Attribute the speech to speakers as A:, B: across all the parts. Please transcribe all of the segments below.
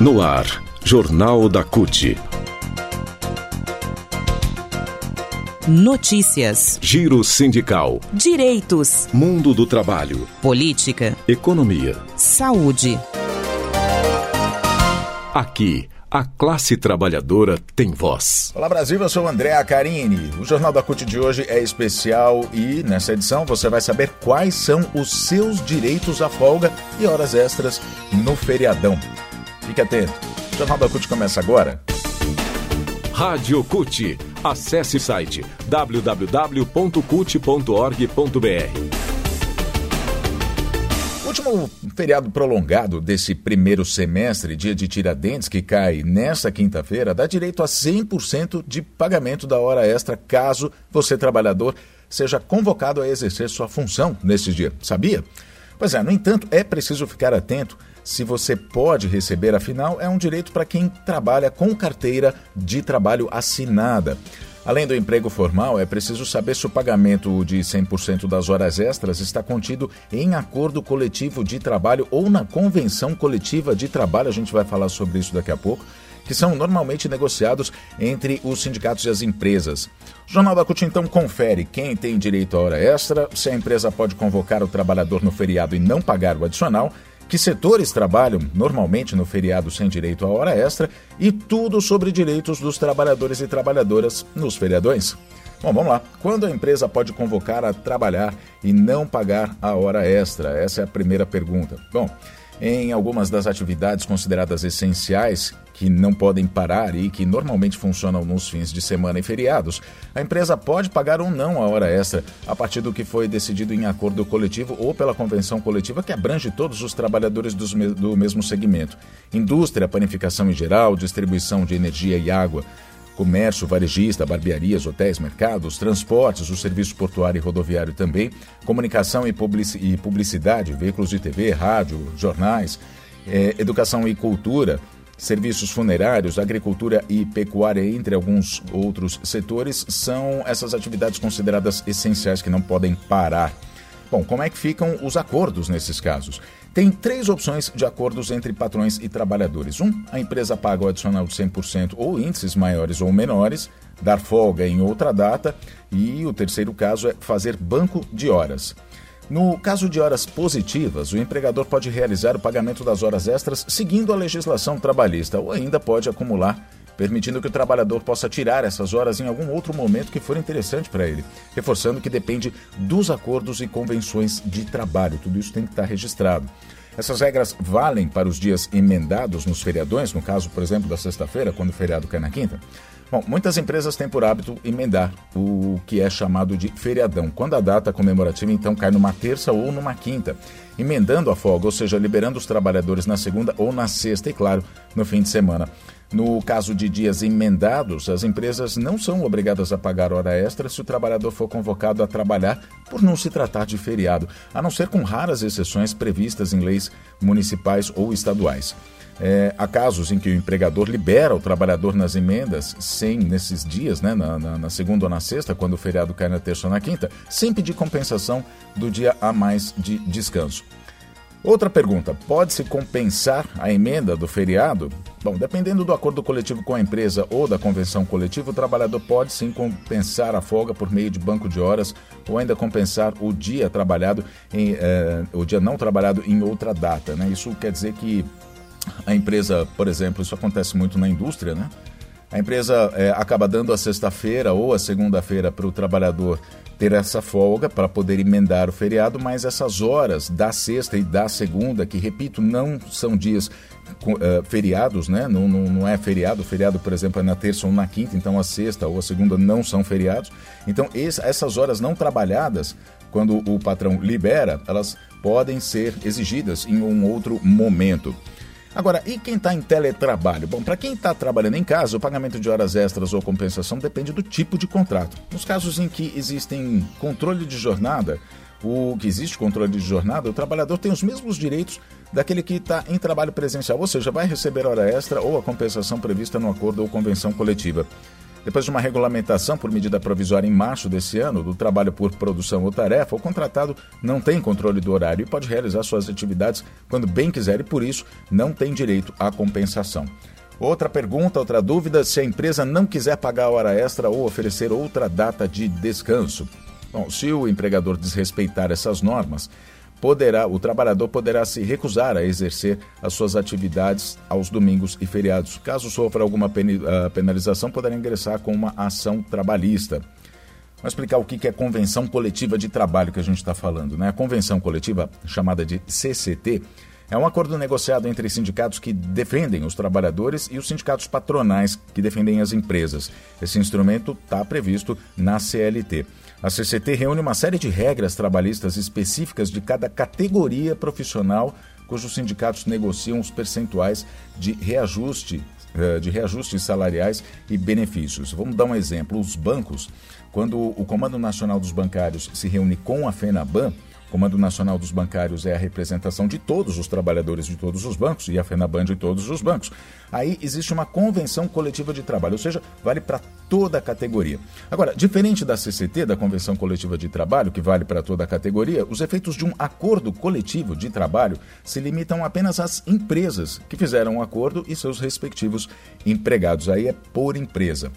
A: No ar, Jornal da CUT.
B: Notícias.
A: Giro sindical.
B: Direitos.
A: Mundo do trabalho.
B: Política.
A: Economia.
B: Saúde.
A: Aqui, a classe trabalhadora tem voz.
C: Olá Brasil, eu sou o André Acarini. O Jornal da CUT de hoje é especial e nessa edição você vai saber quais são os seus direitos à folga e horas extras no feriadão. Fique atento. O Jornal da CUT começa agora.
A: Rádio CUT. Acesse o site www.cut.org.br.
C: O último feriado prolongado desse primeiro semestre, dia de Tiradentes, que cai nesta quinta-feira, dá direito a 100% de pagamento da hora extra caso você, trabalhador, seja convocado a exercer sua função nesse dia. Sabia? Pois é, no entanto, é preciso ficar atento se você pode receber, afinal, é um direito para quem trabalha com carteira de trabalho assinada. Além do emprego formal, é preciso saber se o pagamento de 100% das horas extras está contido em acordo coletivo de trabalho ou na convenção coletiva de trabalho. A gente vai falar sobre isso daqui a pouco que são normalmente negociados entre os sindicatos e as empresas. O Jornal da CUT então confere quem tem direito à hora extra, se a empresa pode convocar o trabalhador no feriado e não pagar o adicional que setores trabalham normalmente no feriado sem direito à hora extra e tudo sobre direitos dos trabalhadores e trabalhadoras nos feriadões. Bom, vamos lá. Quando a empresa pode convocar a trabalhar e não pagar a hora extra? Essa é a primeira pergunta. Bom, em algumas das atividades consideradas essenciais que não podem parar e que normalmente funcionam nos fins de semana e feriados, a empresa pode pagar ou não a hora extra a partir do que foi decidido em acordo coletivo ou pela convenção coletiva que abrange todos os trabalhadores do mesmo segmento: indústria, panificação em geral, distribuição de energia e água comércio, varejista, barbearias, hotéis, mercados, transportes, o serviço portuário e rodoviário também, comunicação e publicidade, veículos de TV, rádio, jornais, eh, educação e cultura, serviços funerários, agricultura e pecuária, entre alguns outros setores, são essas atividades consideradas essenciais que não podem parar. Bom, como é que ficam os acordos nesses casos? Tem três opções de acordos entre patrões e trabalhadores. Um, a empresa paga o adicional de 100% ou índices maiores ou menores, dar folga em outra data, e o terceiro caso é fazer banco de horas. No caso de horas positivas, o empregador pode realizar o pagamento das horas extras seguindo a legislação trabalhista ou ainda pode acumular permitindo que o trabalhador possa tirar essas horas em algum outro momento que for interessante para ele, reforçando que depende dos acordos e convenções de trabalho. Tudo isso tem que estar registrado. Essas regras valem para os dias emendados nos feriadões, no caso, por exemplo, da sexta-feira, quando o feriado cai na quinta? Bom, muitas empresas têm por hábito emendar o que é chamado de feriadão, quando a data comemorativa então cai numa terça ou numa quinta, emendando a folga, ou seja, liberando os trabalhadores na segunda ou na sexta e, claro, no fim de semana. No caso de dias emendados, as empresas não são obrigadas a pagar hora extra se o trabalhador for convocado a trabalhar por não se tratar de feriado, a não ser com raras exceções previstas em leis municipais ou estaduais. É, há casos em que o empregador libera o trabalhador nas emendas, sem nesses dias, né, na, na, na, segunda ou na sexta, quando o feriado cai na terça ou na quinta, sem pedir compensação do dia a mais de descanso. Outra pergunta: pode-se compensar a emenda do feriado? Bom, dependendo do acordo coletivo com a empresa ou da convenção coletiva, o trabalhador pode sim compensar a folga por meio de banco de horas ou ainda compensar o dia trabalhado em, eh, o dia não trabalhado em outra data. Né? Isso quer dizer que a empresa, por exemplo, isso acontece muito na indústria, né? A empresa é, acaba dando a sexta-feira ou a segunda-feira para o trabalhador ter essa folga para poder emendar o feriado, mas essas horas da sexta e da segunda, que repito, não são dias uh, feriados, né? Não, não, não, é feriado. O feriado, por exemplo, é na terça ou na quinta, então a sexta ou a segunda não são feriados. Então, esse, essas horas não trabalhadas, quando o patrão libera, elas podem ser exigidas em um outro momento. Agora, e quem está em teletrabalho? Bom, para quem está trabalhando em casa, o pagamento de horas extras ou compensação depende do tipo de contrato. Nos casos em que existem controle de jornada, o que existe controle de jornada, o trabalhador tem os mesmos direitos daquele que está em trabalho presencial, ou seja, vai receber hora extra ou a compensação prevista no acordo ou convenção coletiva. Depois de uma regulamentação por medida provisória em março desse ano do trabalho por produção ou tarefa, o contratado não tem controle do horário e pode realizar suas atividades quando bem quiser e, por isso, não tem direito à compensação. Outra pergunta, outra dúvida: se a empresa não quiser pagar a hora extra ou oferecer outra data de descanso. Bom, se o empregador desrespeitar essas normas, poderá, o trabalhador poderá se recusar a exercer as suas atividades aos domingos e feriados. Caso sofra alguma ah, penalização, poderá ingressar com uma ação trabalhista. Vamos explicar o que é convenção coletiva de trabalho que a gente está falando. Né? A convenção coletiva, chamada de CCT, é um acordo negociado entre sindicatos que defendem os trabalhadores e os sindicatos patronais que defendem as empresas. Esse instrumento está previsto na CLT. A CCT reúne uma série de regras trabalhistas específicas de cada categoria profissional cujos sindicatos negociam os percentuais de reajuste eh, de reajustes salariais e benefícios. Vamos dar um exemplo. Os bancos, quando o Comando Nacional dos Bancários se reúne com a FENABAN, Comando Nacional dos Bancários é a representação de todos os trabalhadores de todos os bancos e a FENABAN de todos os bancos. Aí existe uma convenção coletiva de trabalho, ou seja, vale para toda a categoria. Agora, diferente da CCT, da Convenção Coletiva de Trabalho, que vale para toda a categoria, os efeitos de um acordo coletivo de trabalho se limitam apenas às empresas que fizeram o um acordo e seus respectivos empregados. Aí é por empresa.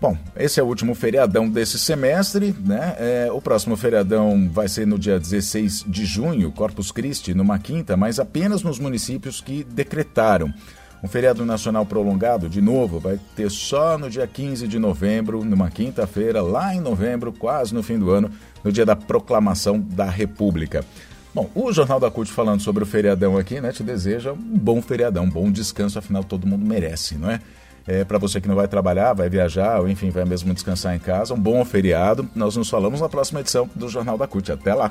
C: Bom, esse é o último feriadão desse semestre, né? É, o próximo feriadão vai ser no dia 16 de junho, Corpus Christi, numa quinta, mas apenas nos municípios que decretaram. Um feriado nacional prolongado, de novo, vai ter só no dia 15 de novembro, numa quinta-feira, lá em novembro, quase no fim do ano, no dia da proclamação da República. Bom, o Jornal da CUT falando sobre o feriadão aqui, né, te deseja um bom feriadão, um bom descanso, afinal todo mundo merece, não é? É, para você que não vai trabalhar, vai viajar, ou enfim, vai mesmo descansar em casa. Um bom feriado. Nós nos falamos na próxima edição do Jornal da CUT. Até lá!